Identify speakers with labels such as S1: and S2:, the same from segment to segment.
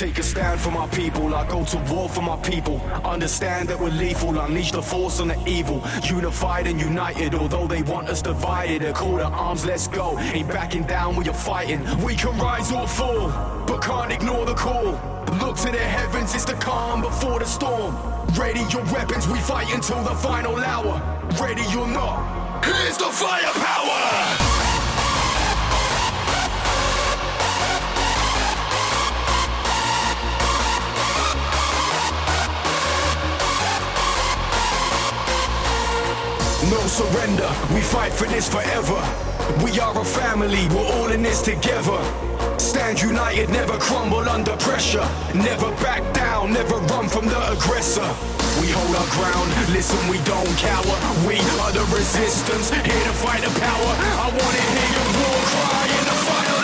S1: Take a stand for my people, I go to war for my people. Understand that we're lethal, unleash the force on the evil. Unified and united, although they want us divided. A call to arms, let's go. Ain't backing down when you're fighting. We can rise or fall, but can't ignore the call. Look to the heavens, it's the calm before the storm. Ready your weapons, we fight until the final hour. Ready or not,
S2: Here's the firepower!
S1: No surrender, we fight for this forever. We are a family, we're all in this together. Stand united, never crumble under pressure. Never back down, never run from the aggressor. We hold our ground, listen, we don't cower. We are the resistance, here to fight the power. I wanna hear your war cry in the final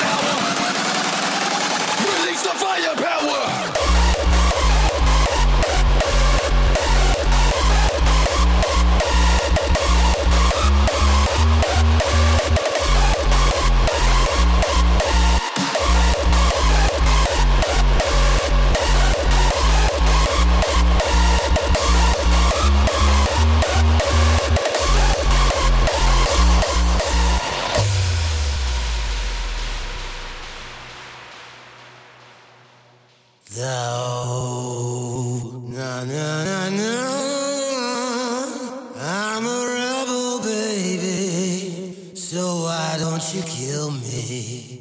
S3: don't you kill me?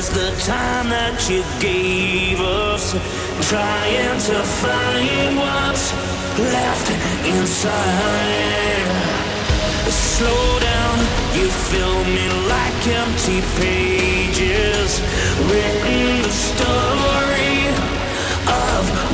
S4: is the time that you gave us, trying to find what's left inside. Slow down, you fill me like empty pages, written the story of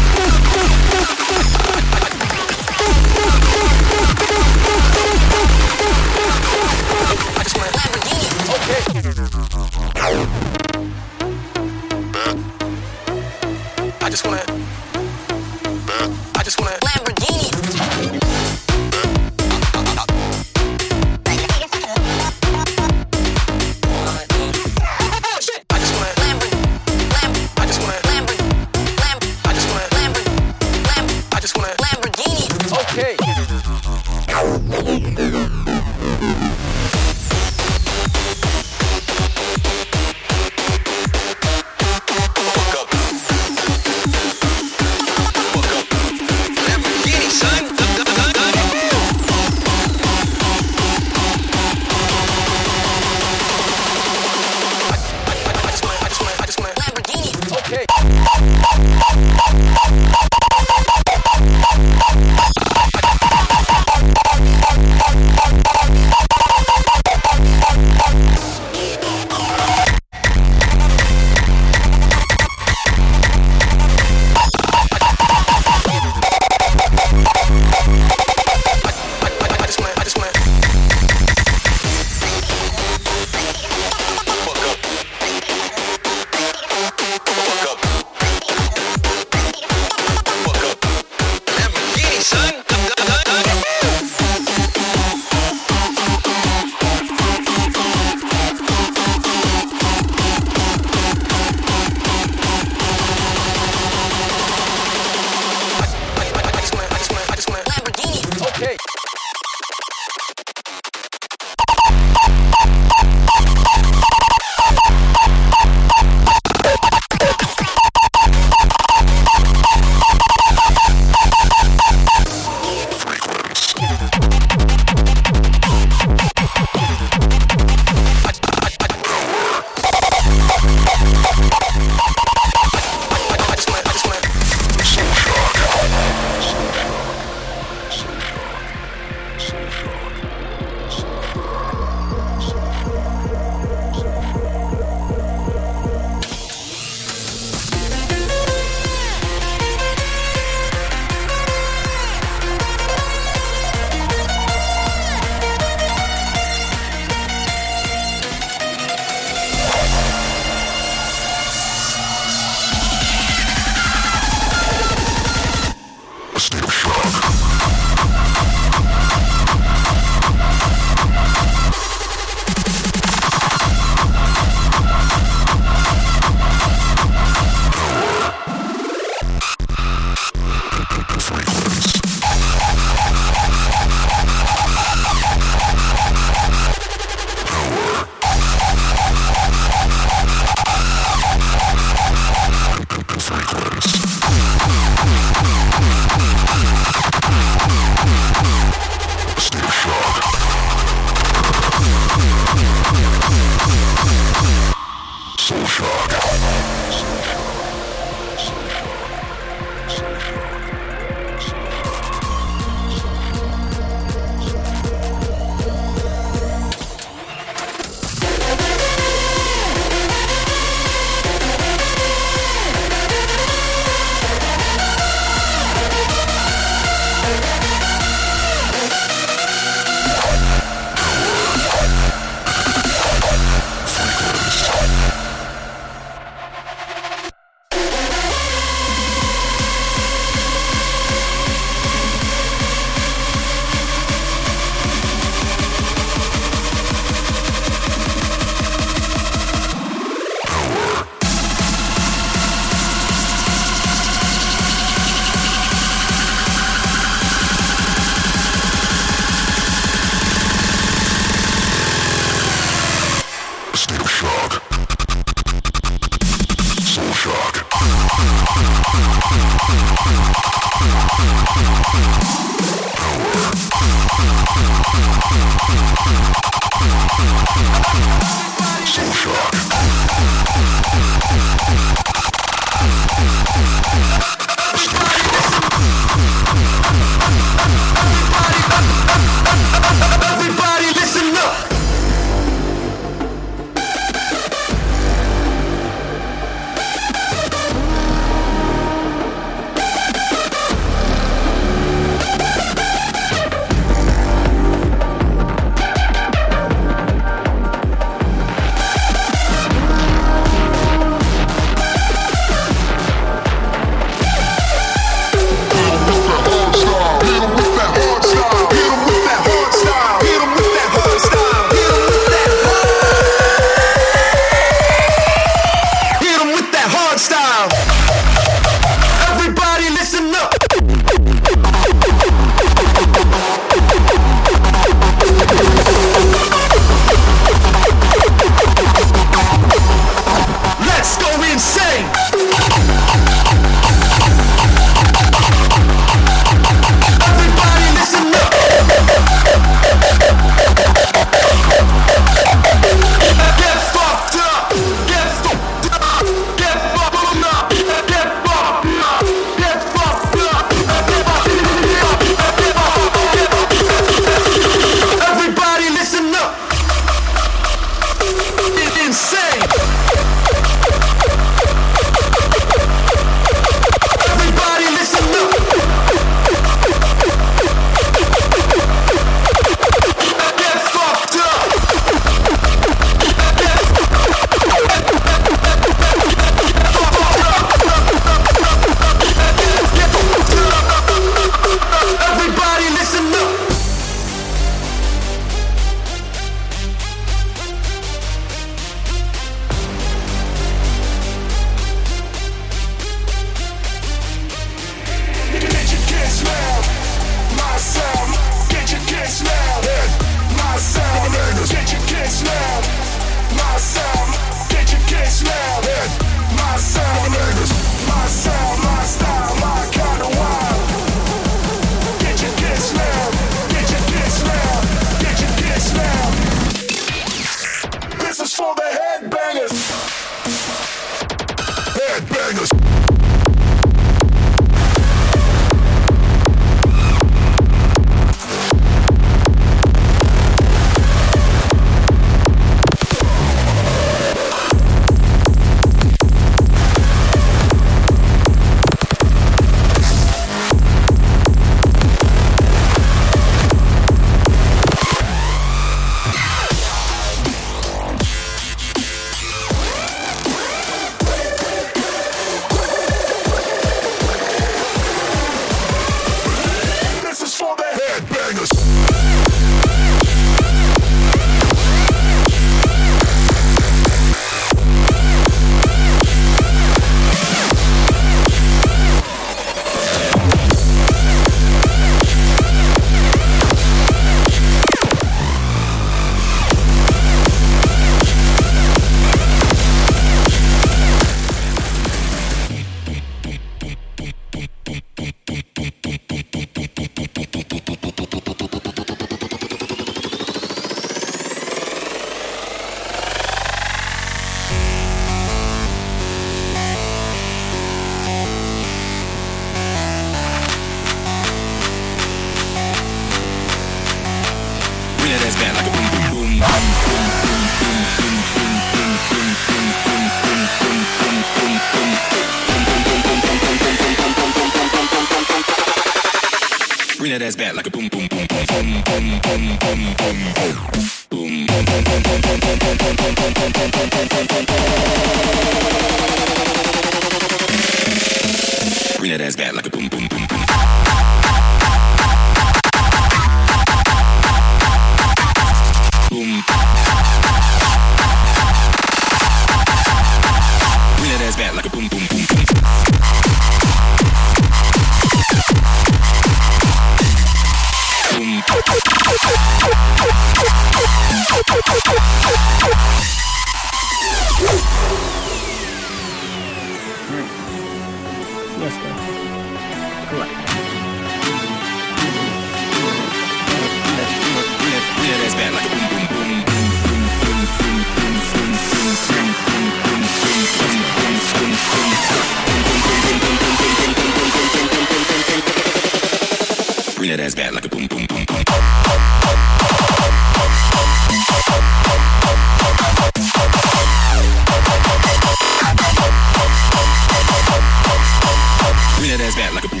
S5: that ass back like a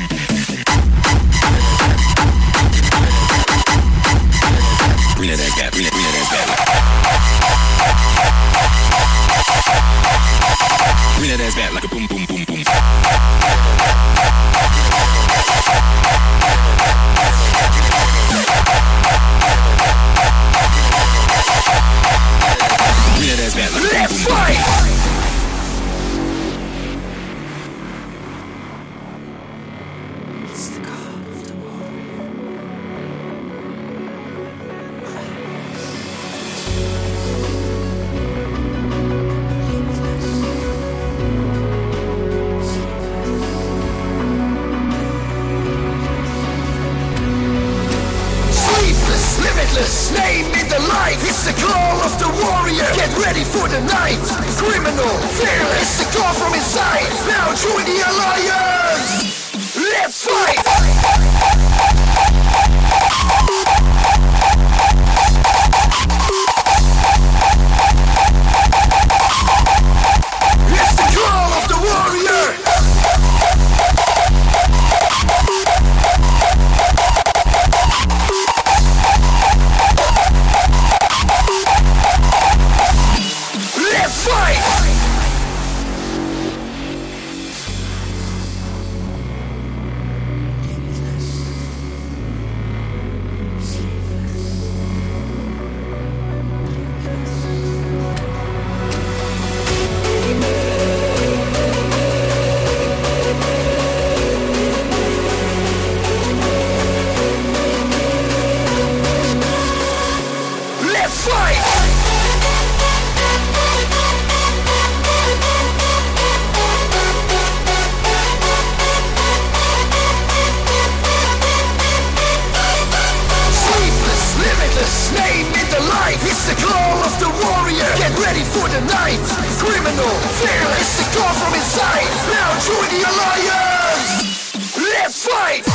S6: It's the call of the warrior. Get ready for the night. Criminal, fearless It's the call from inside. Now join the alliance. Let's fight.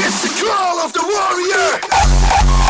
S6: It's the call of the warrior.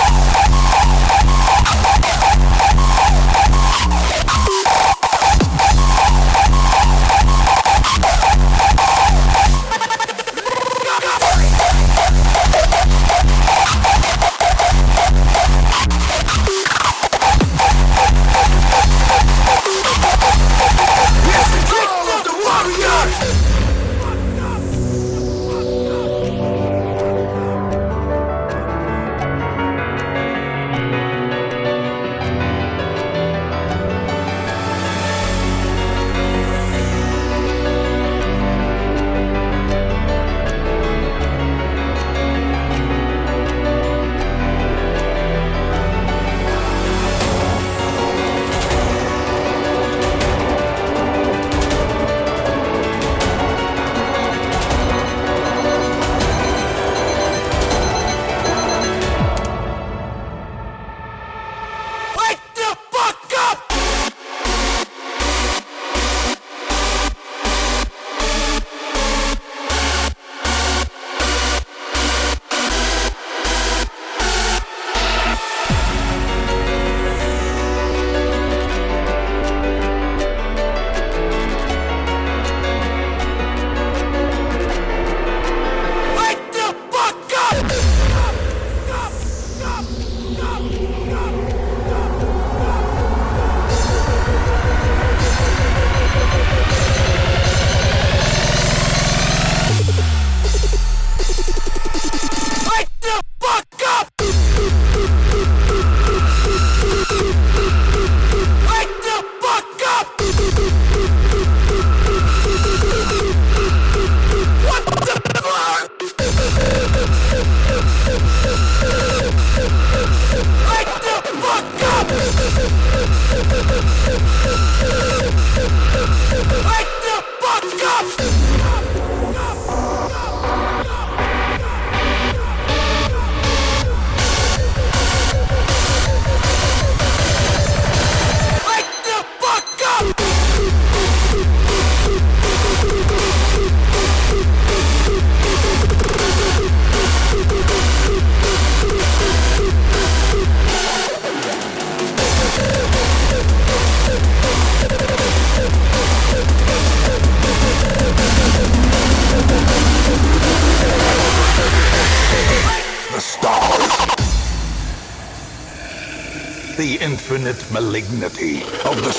S7: Infinite malignity of the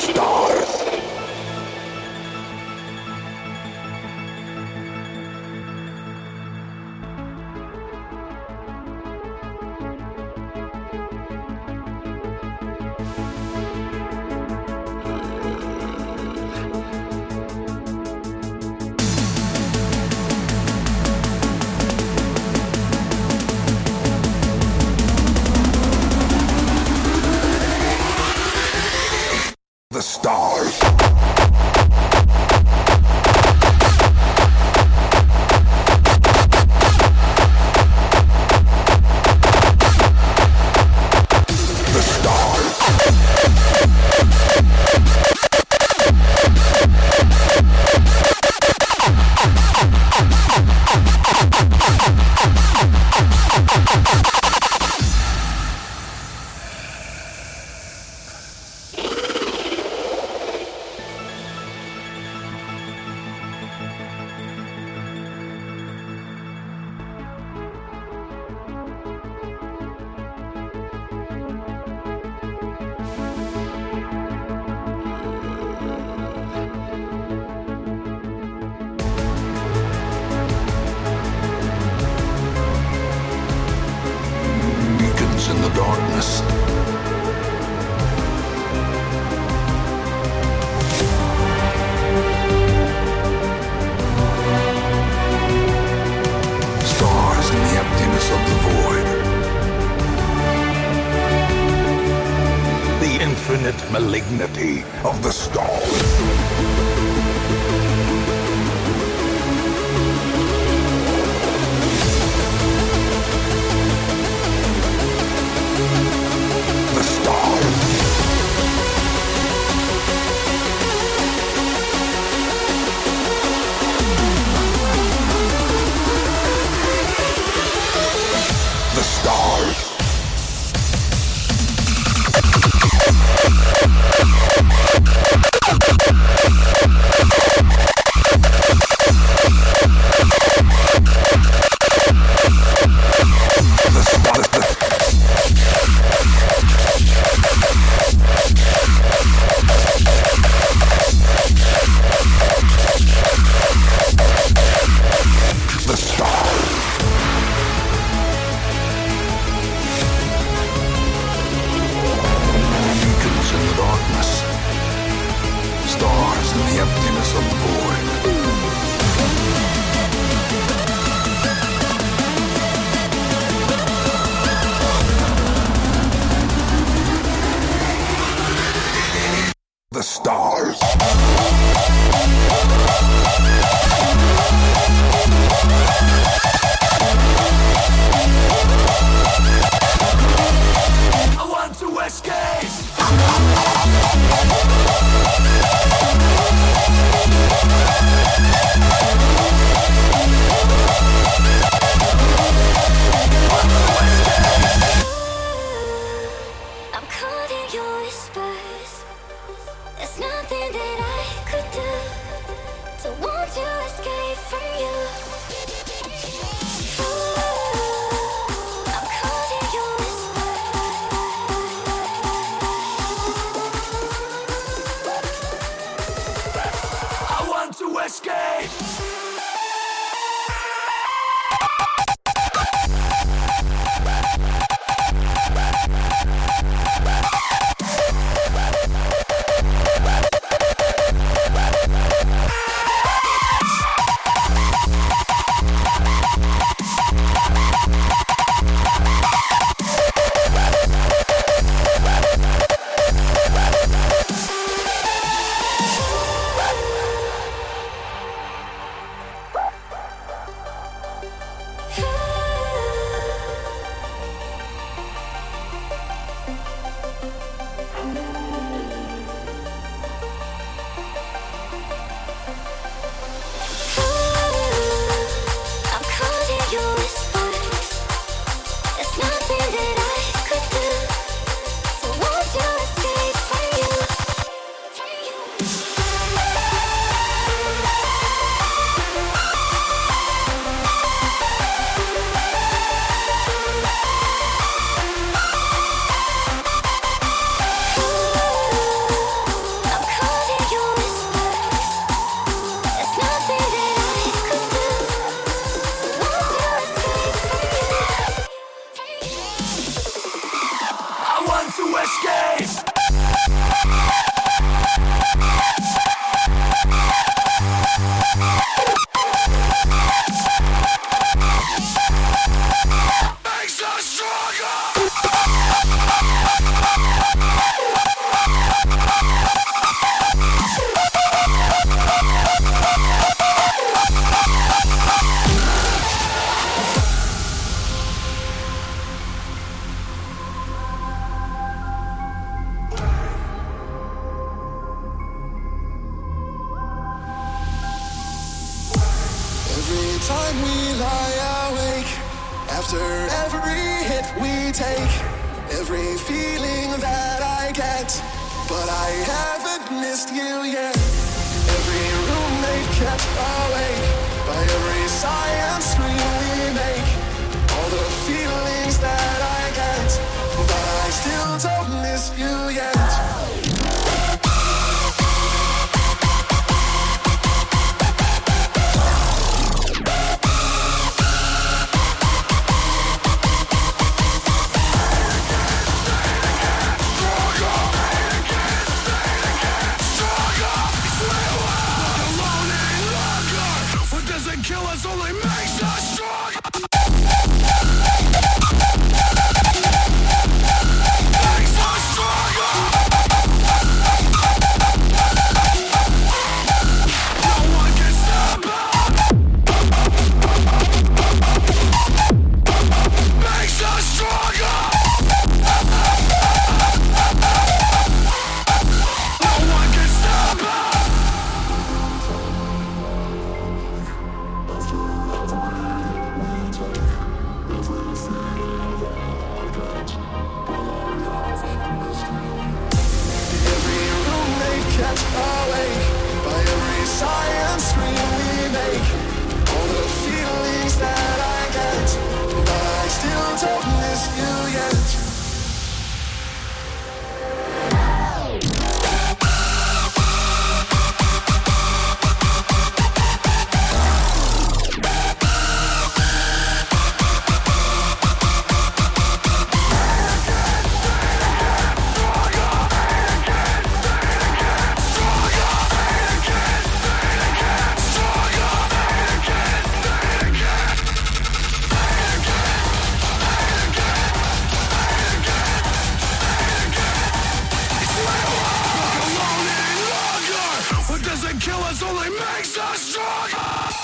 S1: doesn't kill us, only
S8: makes us stronger!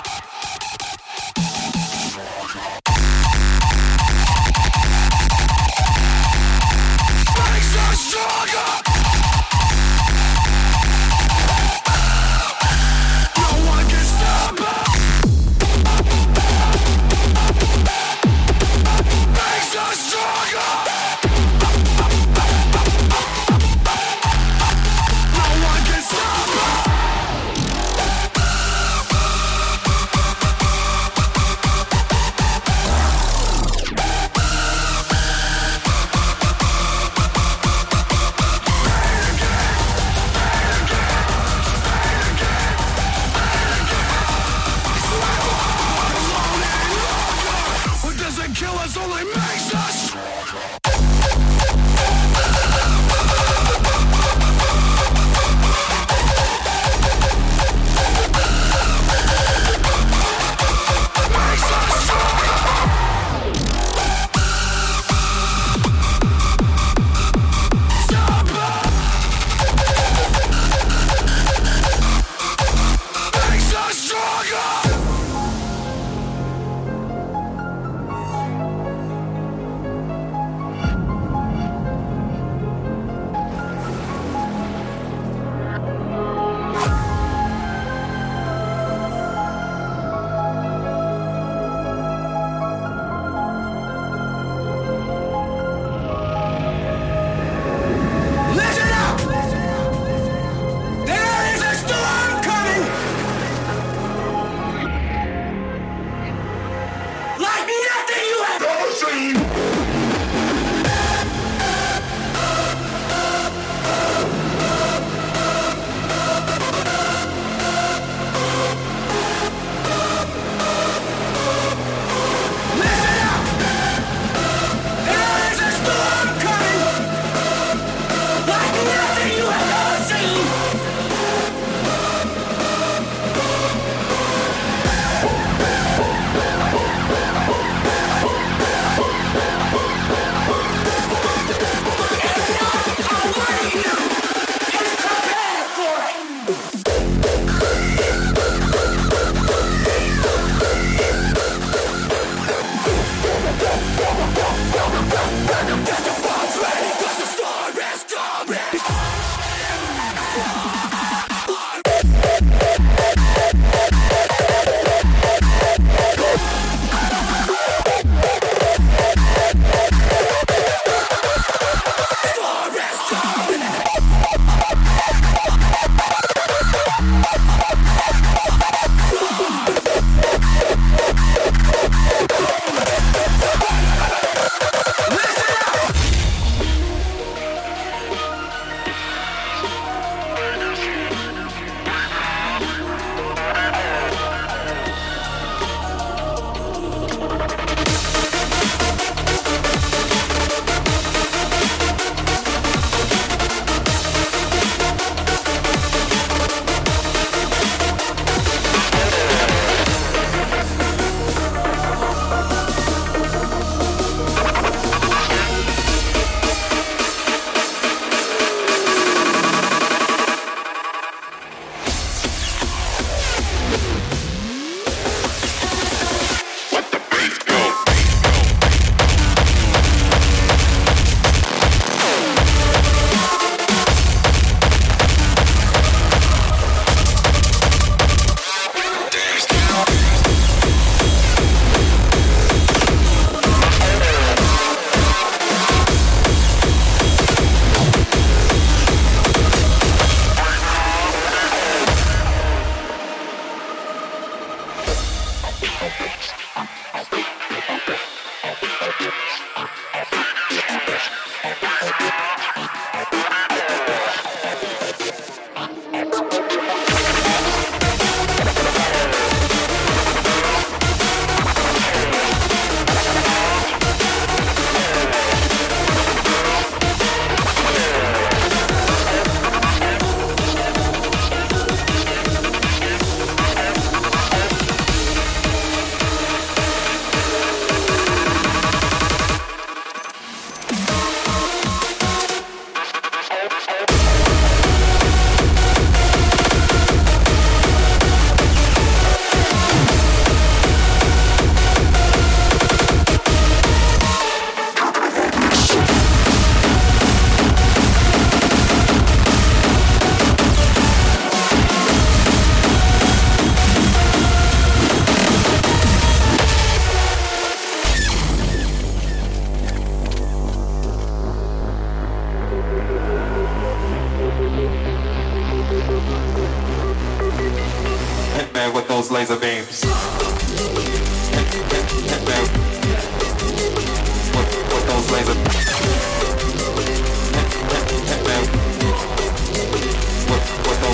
S8: those laser beams.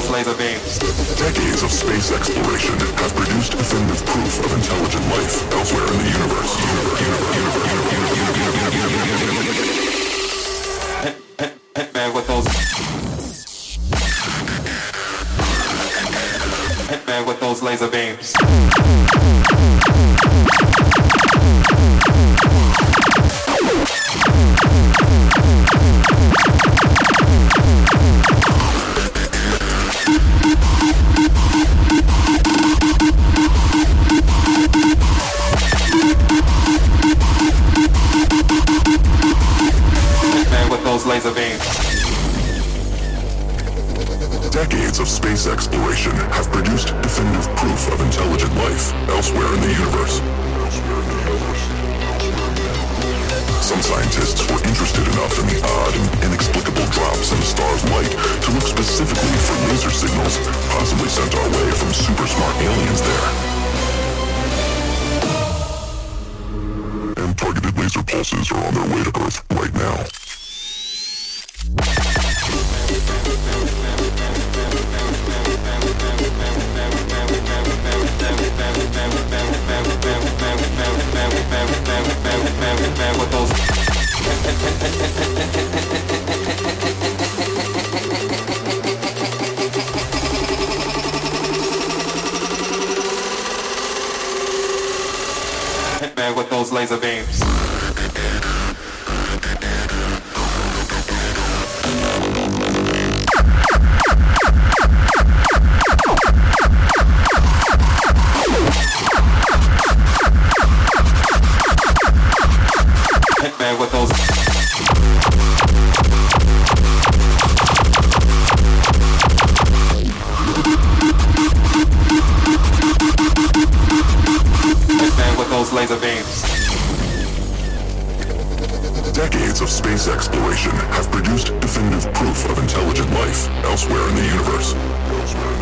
S8: Laser beams.
S9: Decades of space exploration have produced definitive proof of intelligent life elsewhere in the universe.
S8: universe, universe, universe
S9: decades of space exploration have produced definitive proof of intelligent life elsewhere in the universe.